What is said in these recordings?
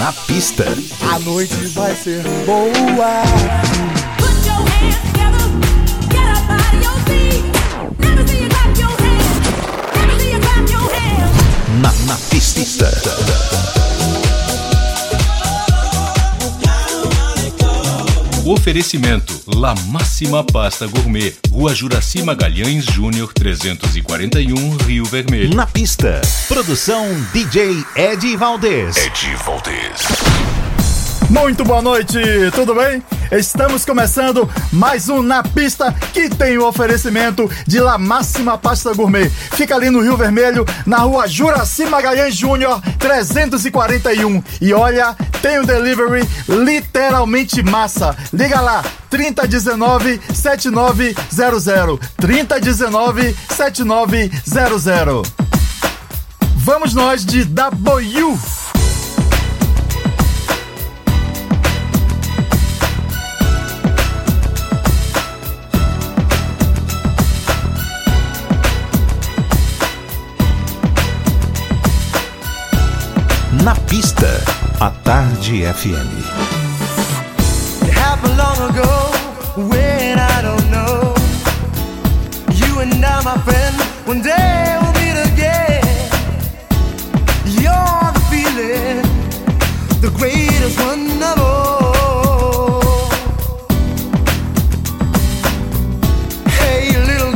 Na pista. A noite vai ser boa. Oferecimento La Máxima Pasta Gourmet, Rua Juraci Magalhães Júnior 341, Rio Vermelho. Na pista. Produção DJ Ed Valdez. Ed Valdez. Muito boa noite, tudo bem? Estamos começando mais um Na Pista que tem o oferecimento de La Máxima Pasta Gourmet. Fica ali no Rio Vermelho, na rua Juraci Magalhães Júnior 341. E olha, tem um delivery literalmente massa. Liga lá, 3019 7900. 3019 7900. Vamos nós de W. Na pista. A Tarde FM. It happened long ago when I don't know. You and I, my friend, one day we'll meet again. You're the feeling, the greatest one of all. Hey, little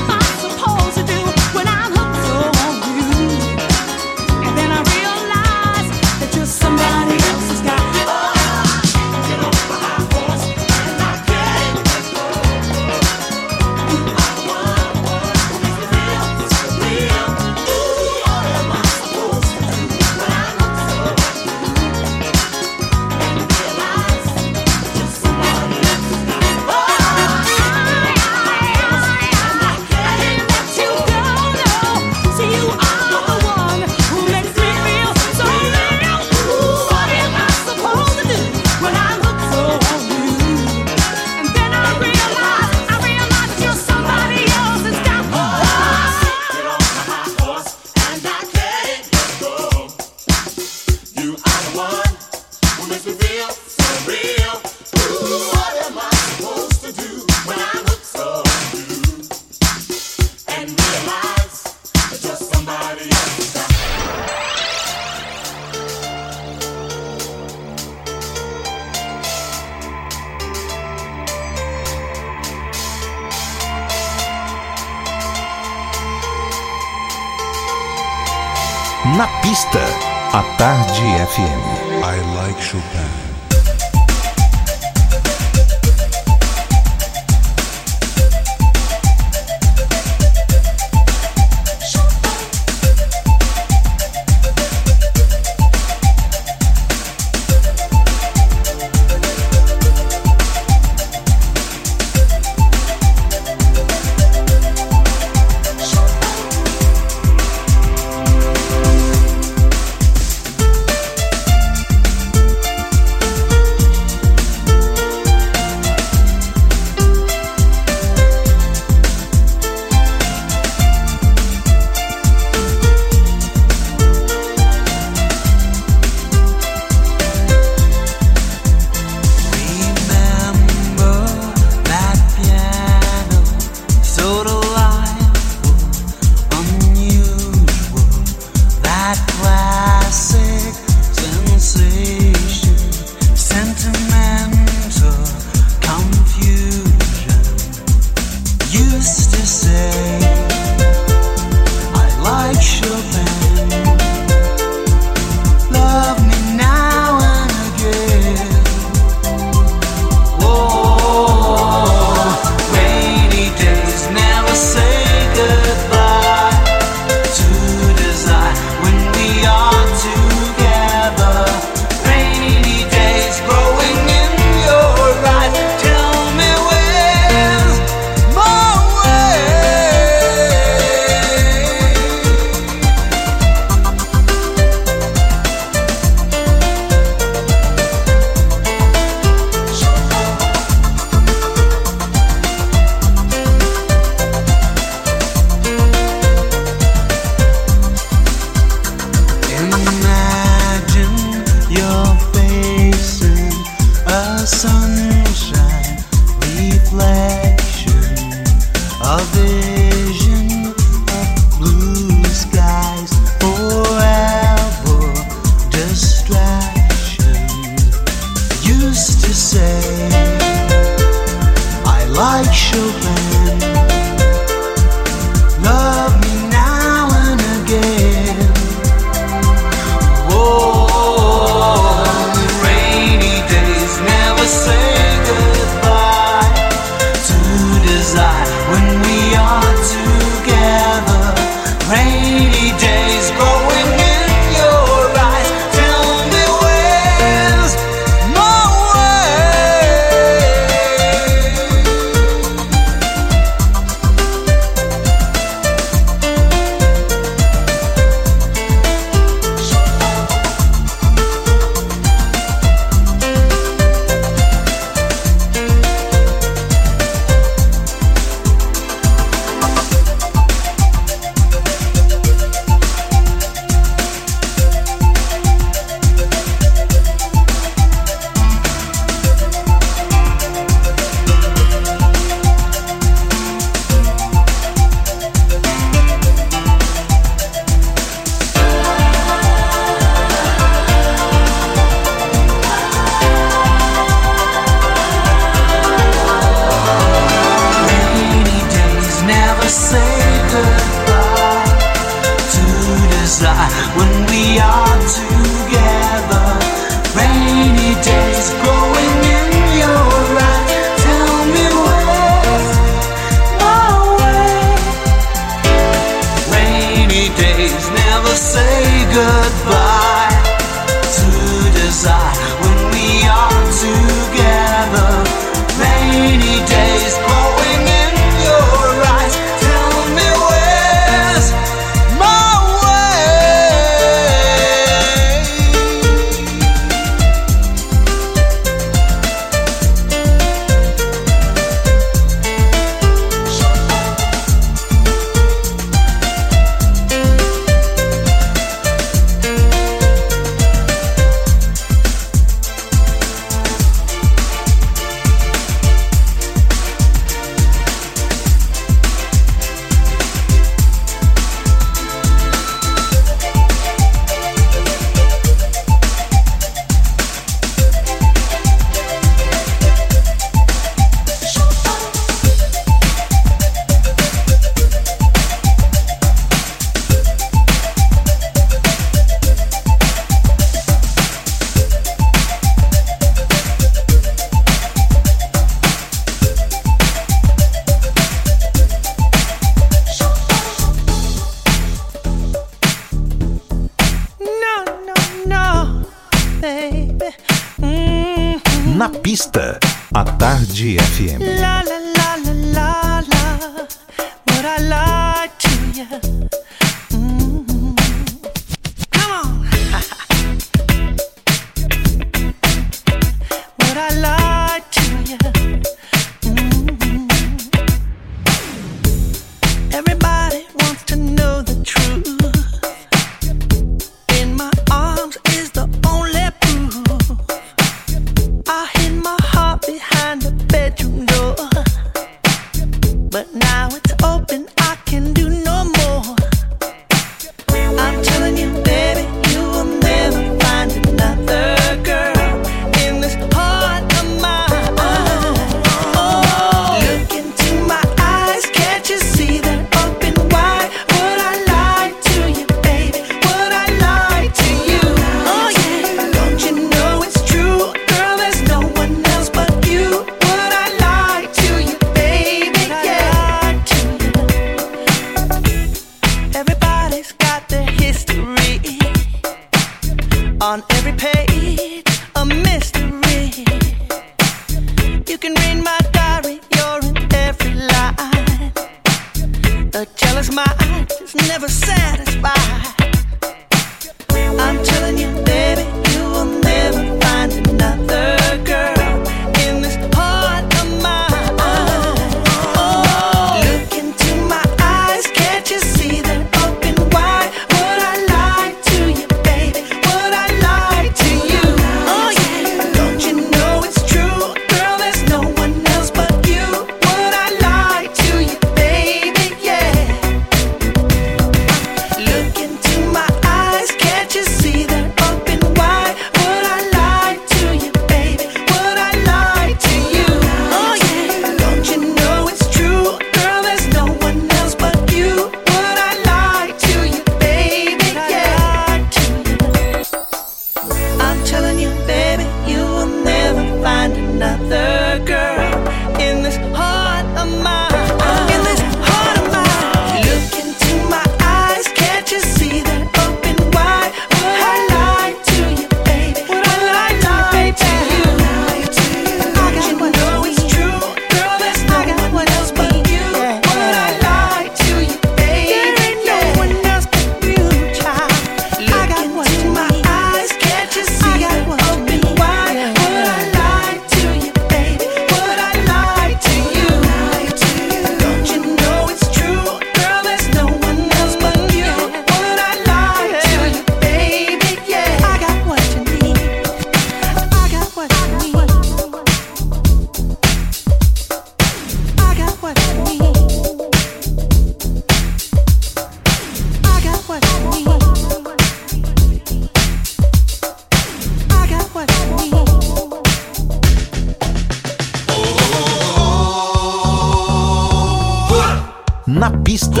Na pista.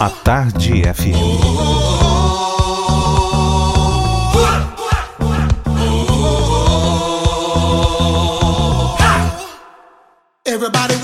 A Tarde FM. Everybody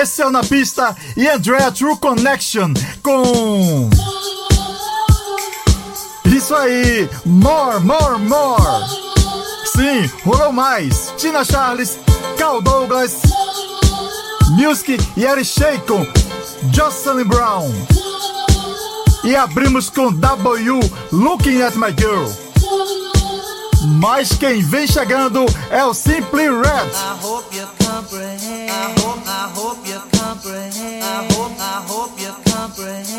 Esse é o Na Pista e Andrea True Connection com. Isso aí! More, more, more! Sim, rolou mais! Tina Charles, Cal Douglas, Music e Eric Shea com Jocelyn Brown. E abrimos com W Looking at My Girl. Mas quem vem chegando é o Simply Red. I hope you. I hope, I hope you. I hope, I hope you.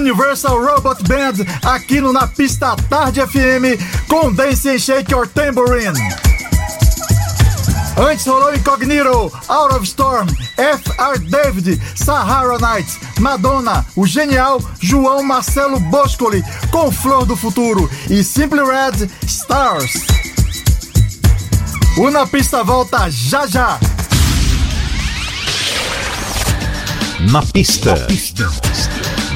Universal Robot Band aqui no Na Pista Tarde FM com Dance and Shake Your Tambourine. Antes rolou Incognito, Out of Storm, F.R. David, Sahara Nights, Madonna, o genial João Marcelo Boscoli com Flor do Futuro e Simply Red Stars. O Na Pista volta já já. Na pista. Na pista.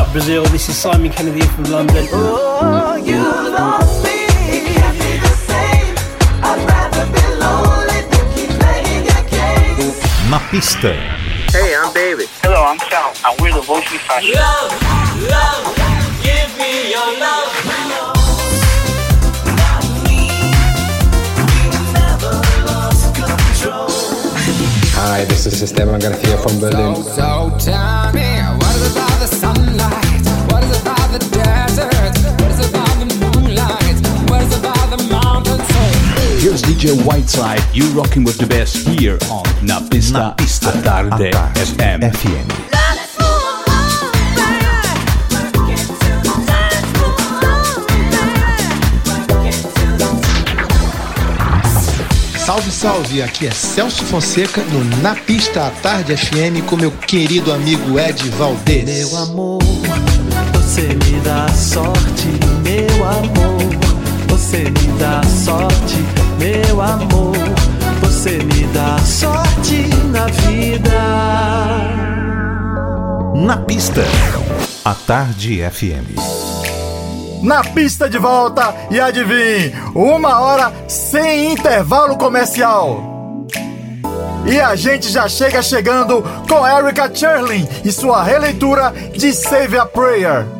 Up, Brazil? This is Simon Kennedy from London. Oh, you lost me. Can't be the same. I'd rather be lonely than keep playing your game. Na pista. Hey, I'm David. Hello, I'm Sal, and we're the Vocally Fashion. Love, love, give me your love. Hi, this is Esteban Garcia from Berlin. So tell Whiteside, you rocking with the best here on Napista, Pista, a Tarde FM. Salve, salve! Aqui é Celso Fonseca no Na Pista à Tarde FM com meu querido amigo Ed Valdez. Meu amor, você me dá sorte, meu amor. Você me dá sorte, meu amor. Você me dá sorte na vida. Na pista, a Tarde FM. Na pista de volta e adivinhe, uma hora sem intervalo comercial. E a gente já chega chegando com Erica Cherlin e sua releitura de Save a Prayer.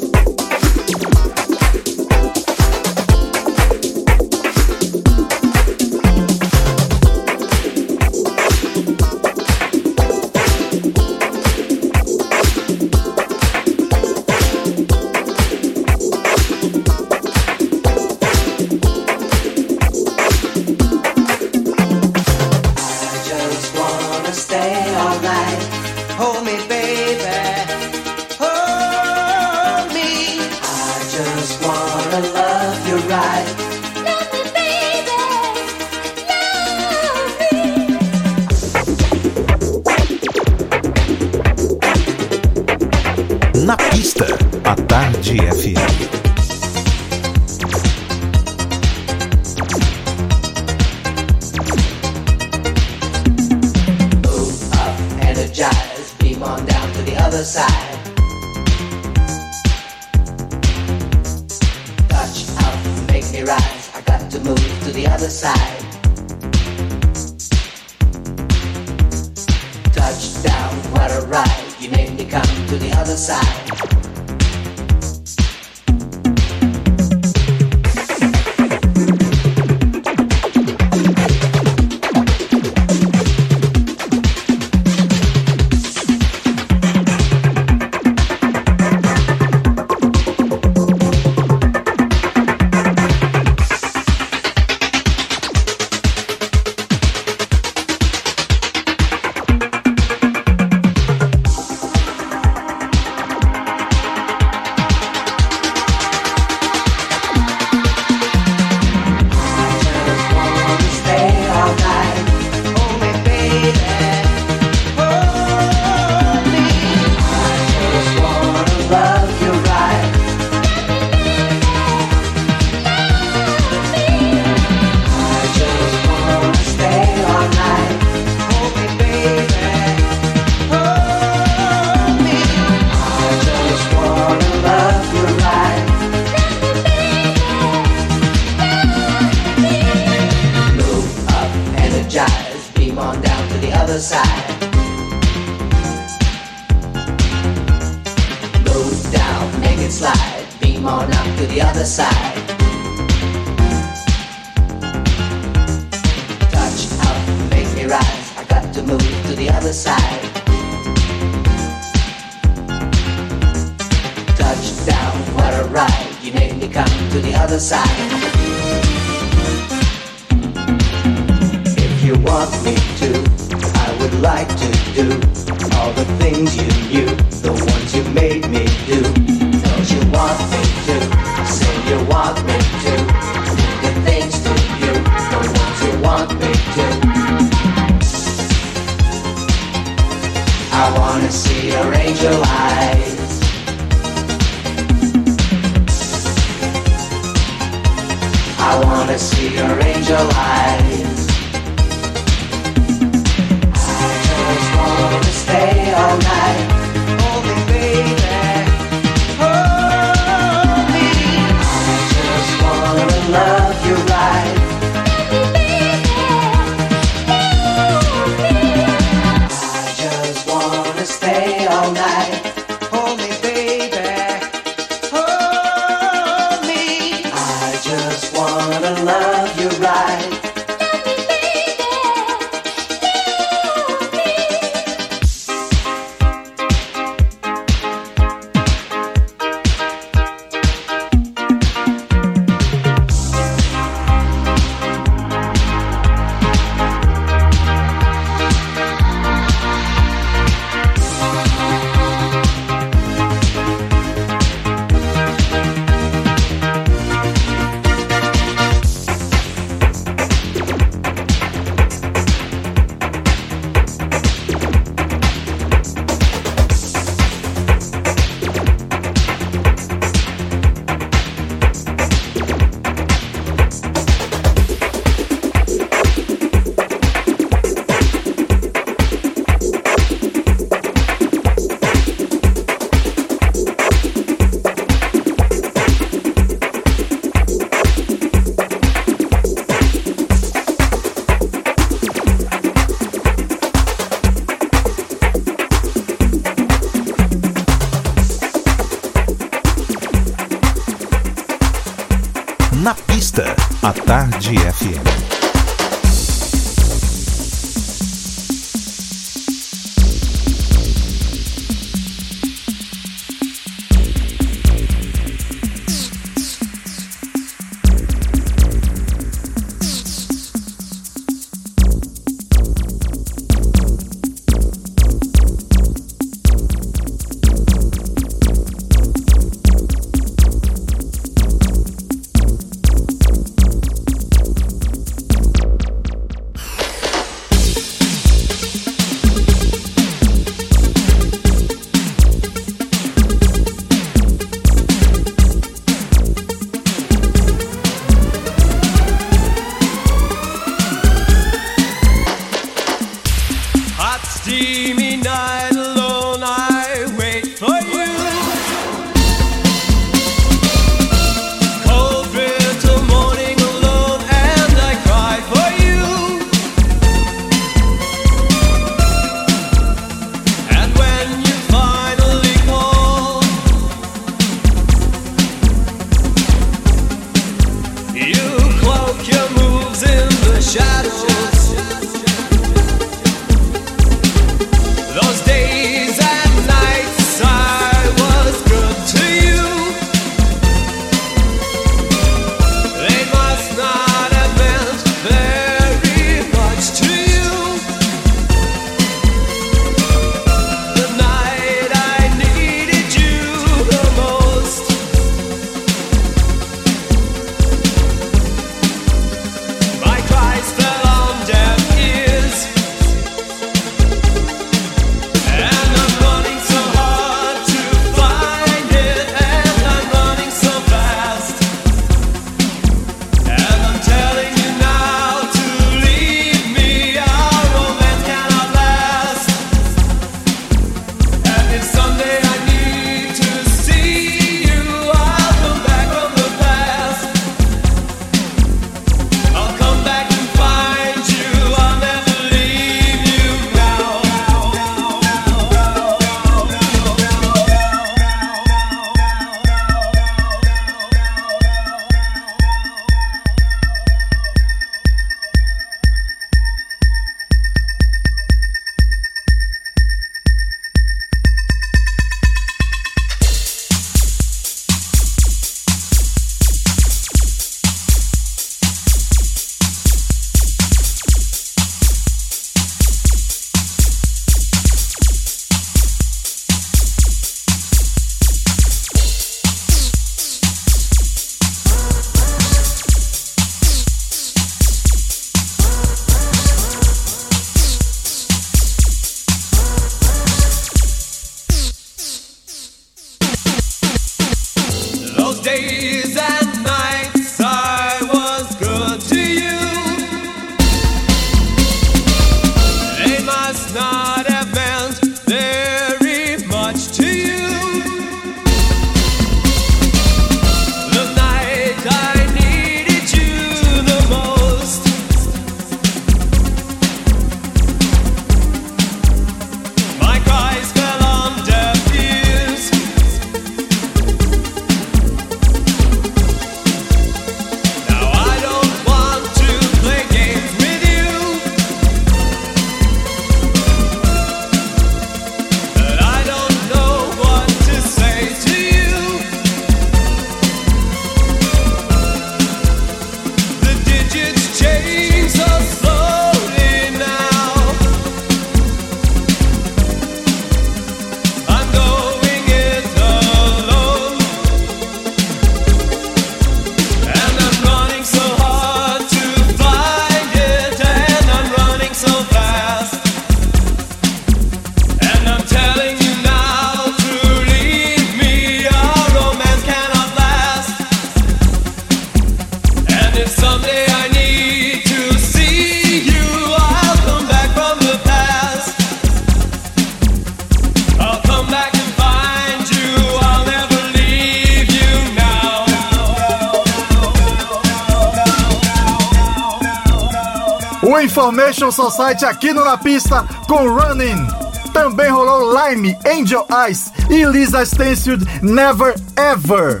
site aqui no Na Pista com Running. Também rolou Lime, Angel Eyes e Lisa Stansfield Never Ever.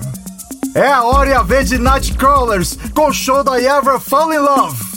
É a hora e a vez de Nightcrawlers com o show da Ever Fall in Love.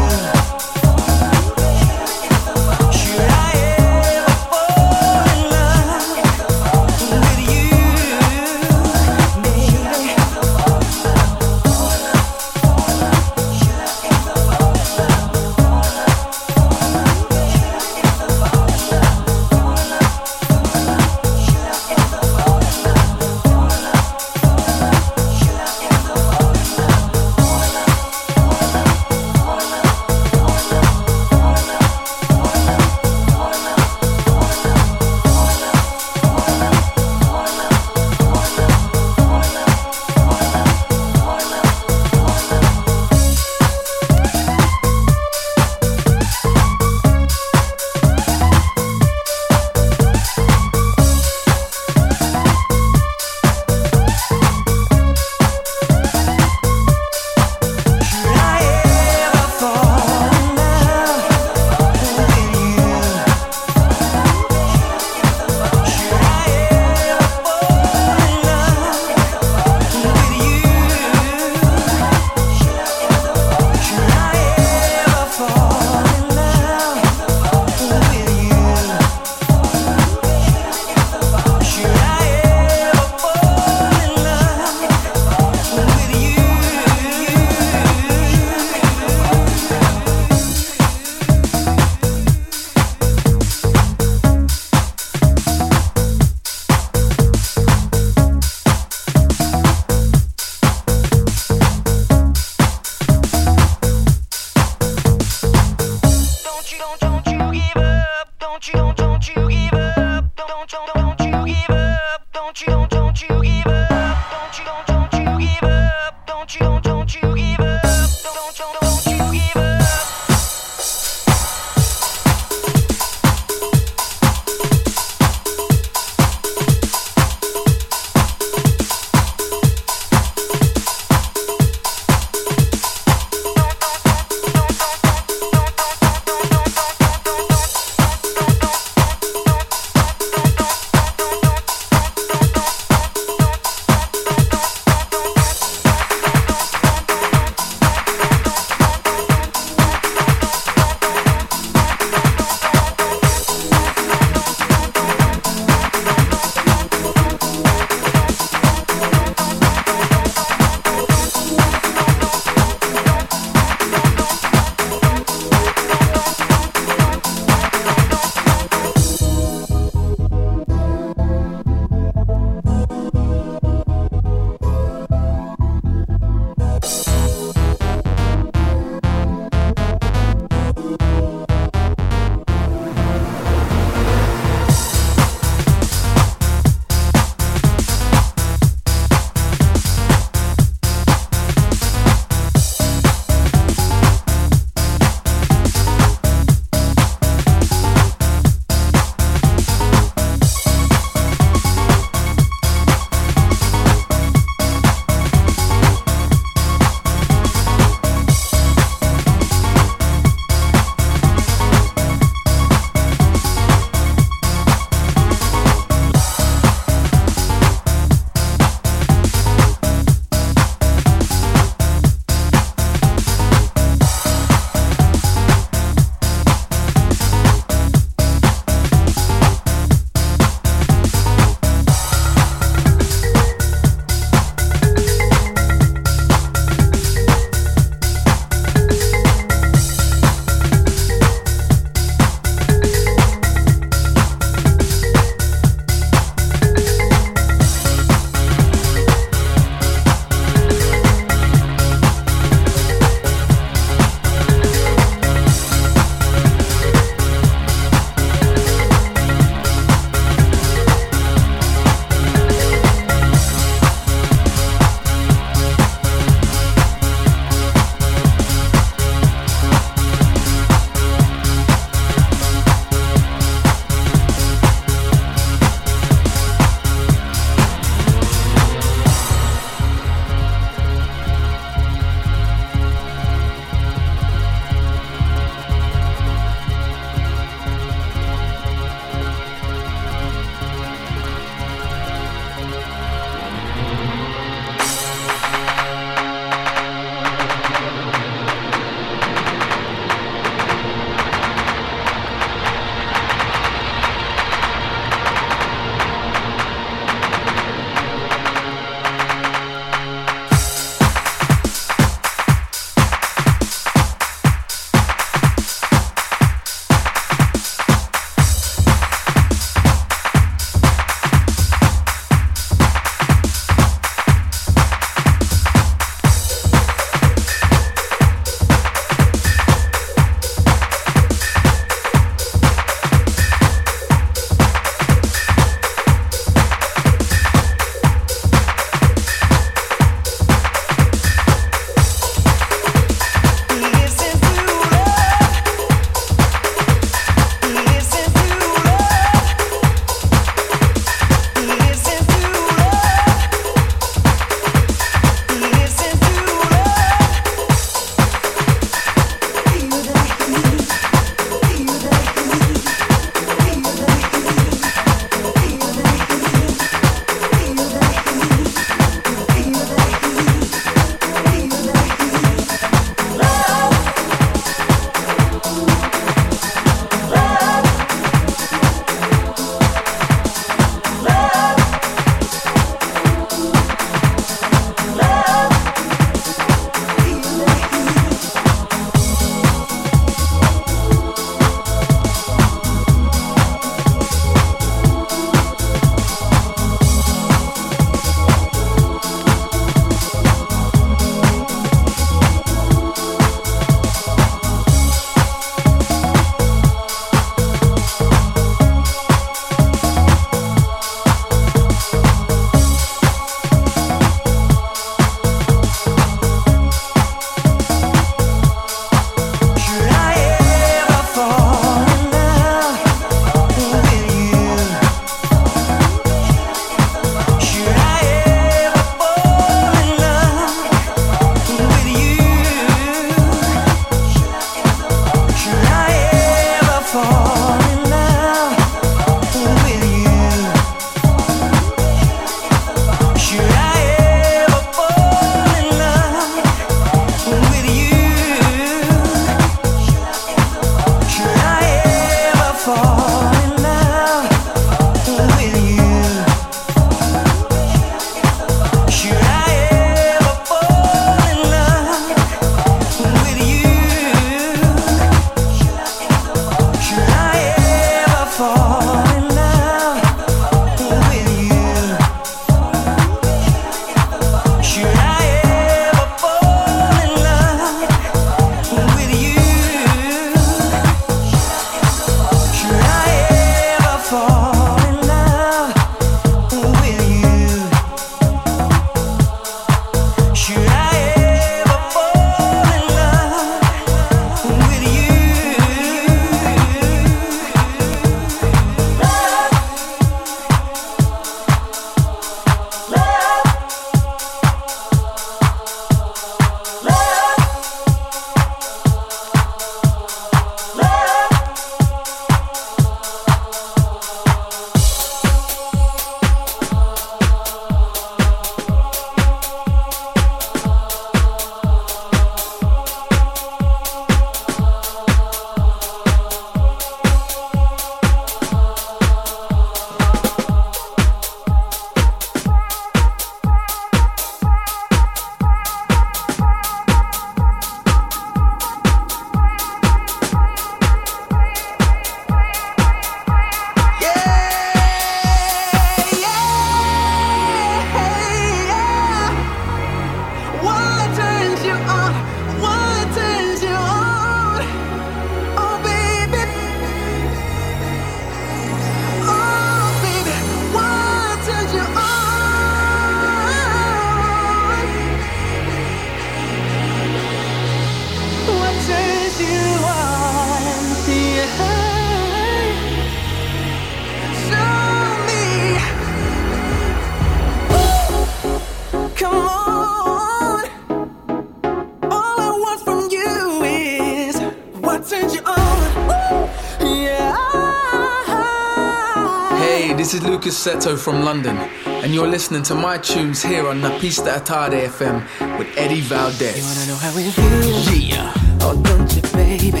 From London, and you're listening to my tunes here on Napista Atade FM with Eddie Valdez. You wanna know how it feels? Yeah. Oh, don't you, baby?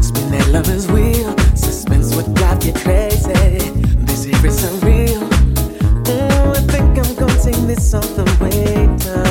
Spin that lover's wheel. Suspense would drive you crazy. This here is unreal. I think I'm gonna sing this all the way down.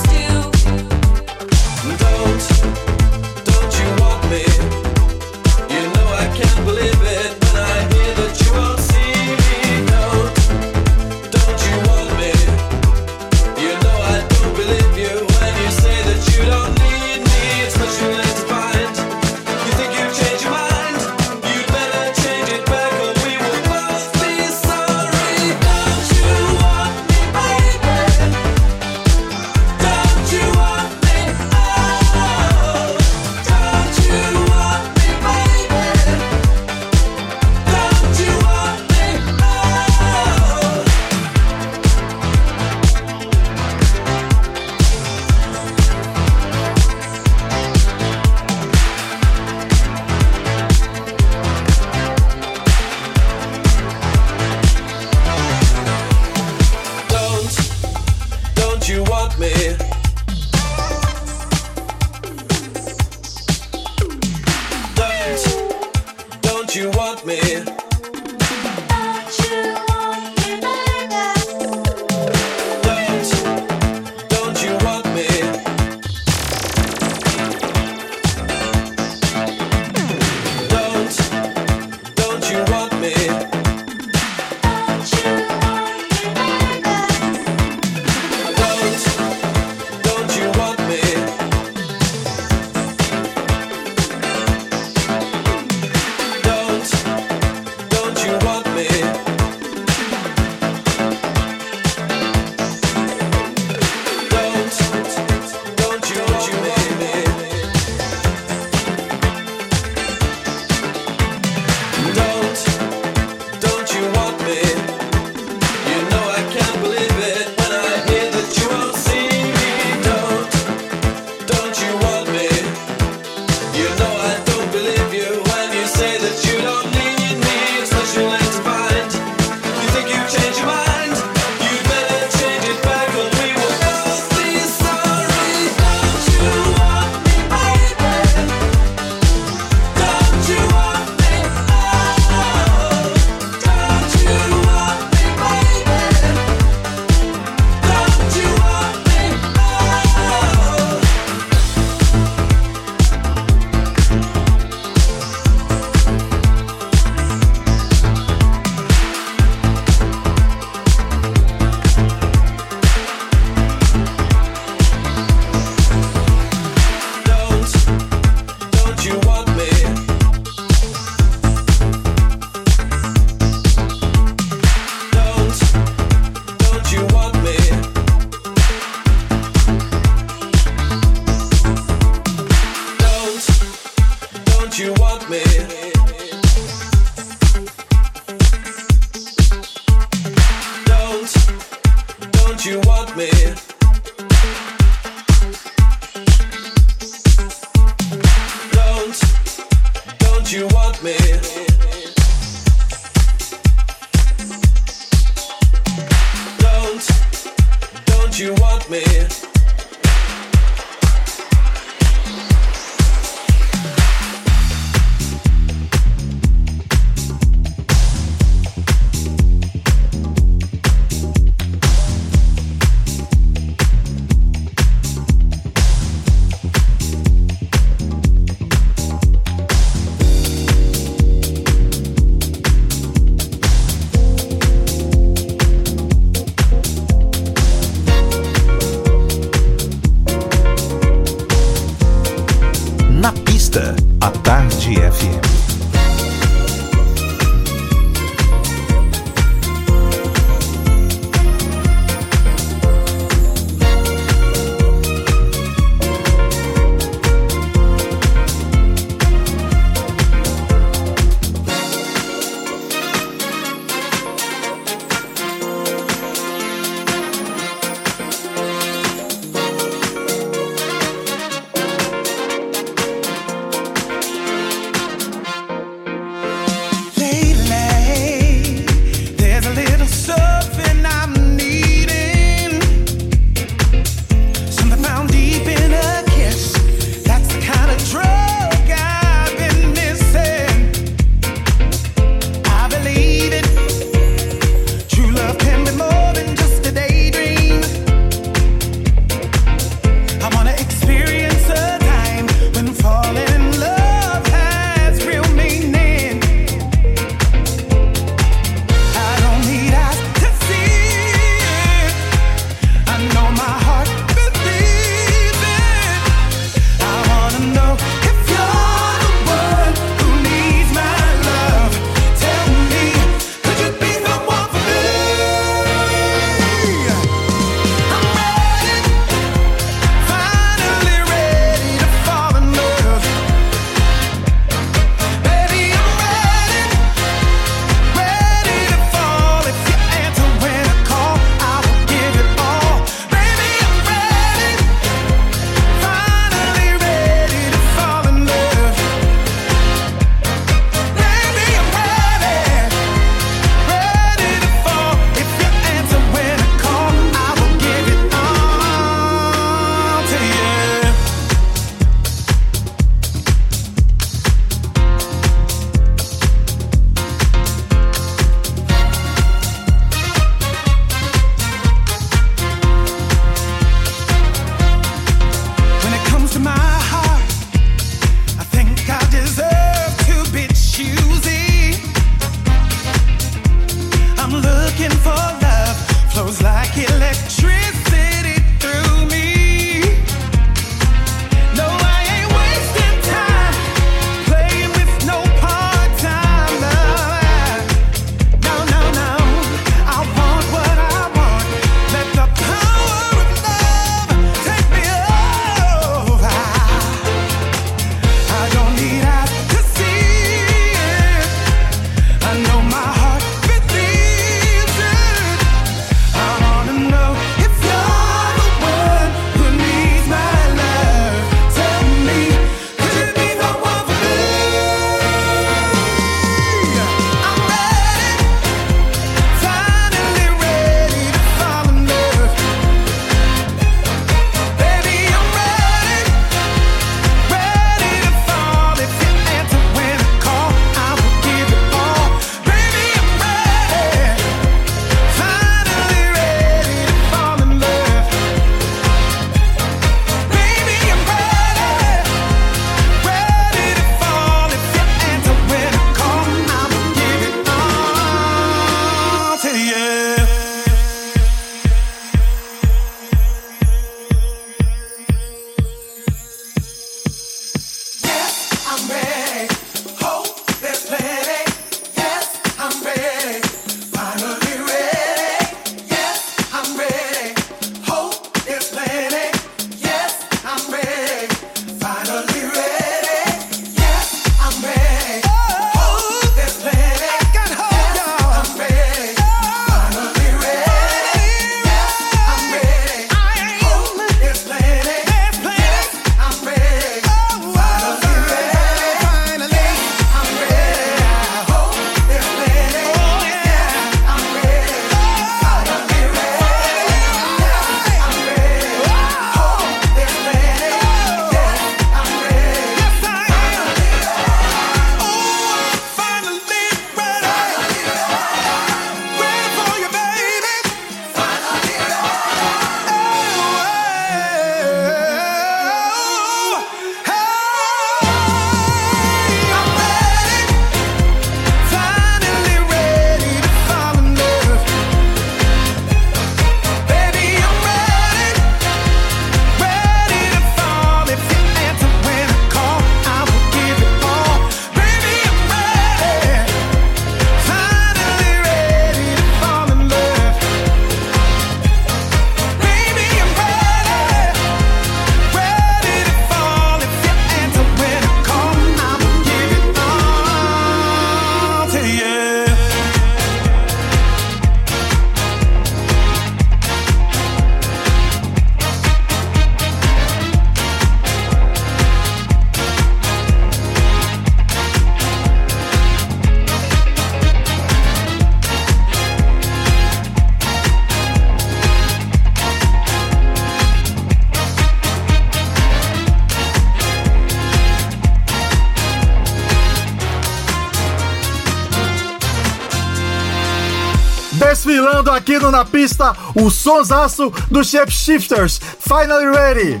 Pista, o sonsaço do Shapeshifters, Finally Ready.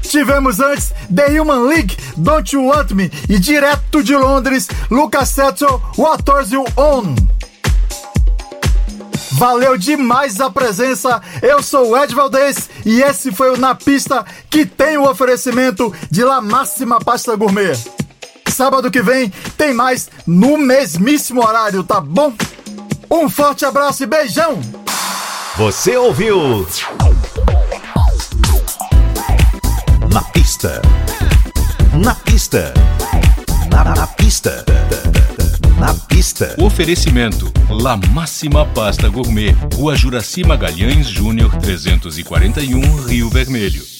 Tivemos antes The Human League, Don't You Want Me e direto de Londres, Lucas Setzel, What You On. Valeu demais a presença. Eu sou o Ed Valdez e esse foi o Na Pista que tem o oferecimento de La Máxima Pasta Gourmet. Sábado que vem tem mais no mesmíssimo horário, tá bom? Um forte abraço e beijão! Você ouviu? Na pista. Na pista. Na, na pista. Na pista. Oferecimento La Máxima Pasta Gourmet, Rua Juraci Magalhães Júnior 341, Rio Vermelho.